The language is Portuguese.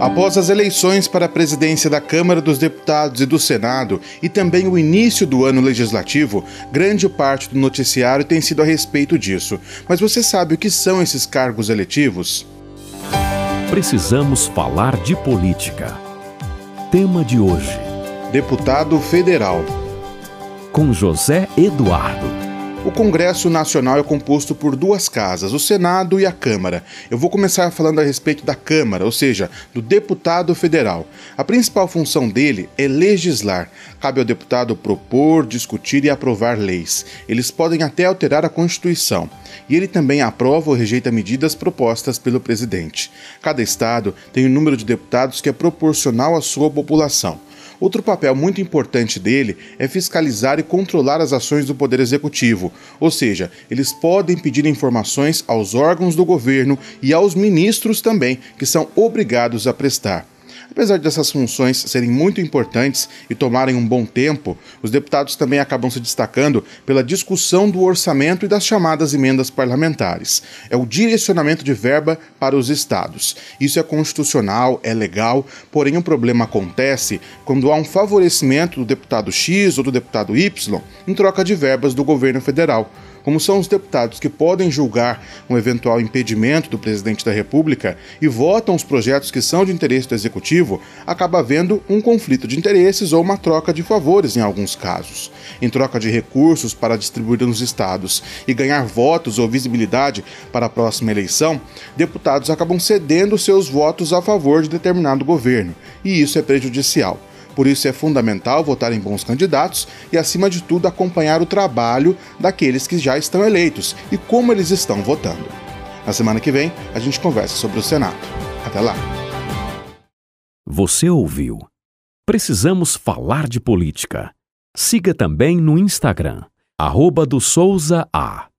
Após as eleições para a presidência da Câmara dos Deputados e do Senado e também o início do ano legislativo, grande parte do noticiário tem sido a respeito disso. Mas você sabe o que são esses cargos eletivos? Precisamos falar de política. Tema de hoje: Deputado Federal. Com José Eduardo. O Congresso Nacional é composto por duas casas, o Senado e a Câmara. Eu vou começar falando a respeito da Câmara, ou seja, do deputado federal. A principal função dele é legislar. Cabe ao deputado propor, discutir e aprovar leis. Eles podem até alterar a Constituição. E ele também aprova ou rejeita medidas propostas pelo presidente. Cada estado tem um número de deputados que é proporcional à sua população. Outro papel muito importante dele é fiscalizar e controlar as ações do Poder Executivo, ou seja, eles podem pedir informações aos órgãos do governo e aos ministros também, que são obrigados a prestar. Apesar dessas funções serem muito importantes e tomarem um bom tempo, os deputados também acabam se destacando pela discussão do orçamento e das chamadas emendas parlamentares. É o direcionamento de verba para os estados. Isso é constitucional, é legal, porém o problema acontece quando há um favorecimento do deputado X ou do deputado Y em troca de verbas do governo federal como são os deputados que podem julgar um eventual impedimento do presidente da República e votam os projetos que são de interesse do executivo, acaba havendo um conflito de interesses ou uma troca de favores em alguns casos. Em troca de recursos para distribuir nos estados e ganhar votos ou visibilidade para a próxima eleição, deputados acabam cedendo seus votos a favor de determinado governo, e isso é prejudicial. Por isso é fundamental votar em bons candidatos e, acima de tudo, acompanhar o trabalho daqueles que já estão eleitos e como eles estão votando. Na semana que vem, a gente conversa sobre o Senado. Até lá. Você ouviu? Precisamos falar de política. Siga também no Instagram, arroba do Souza A.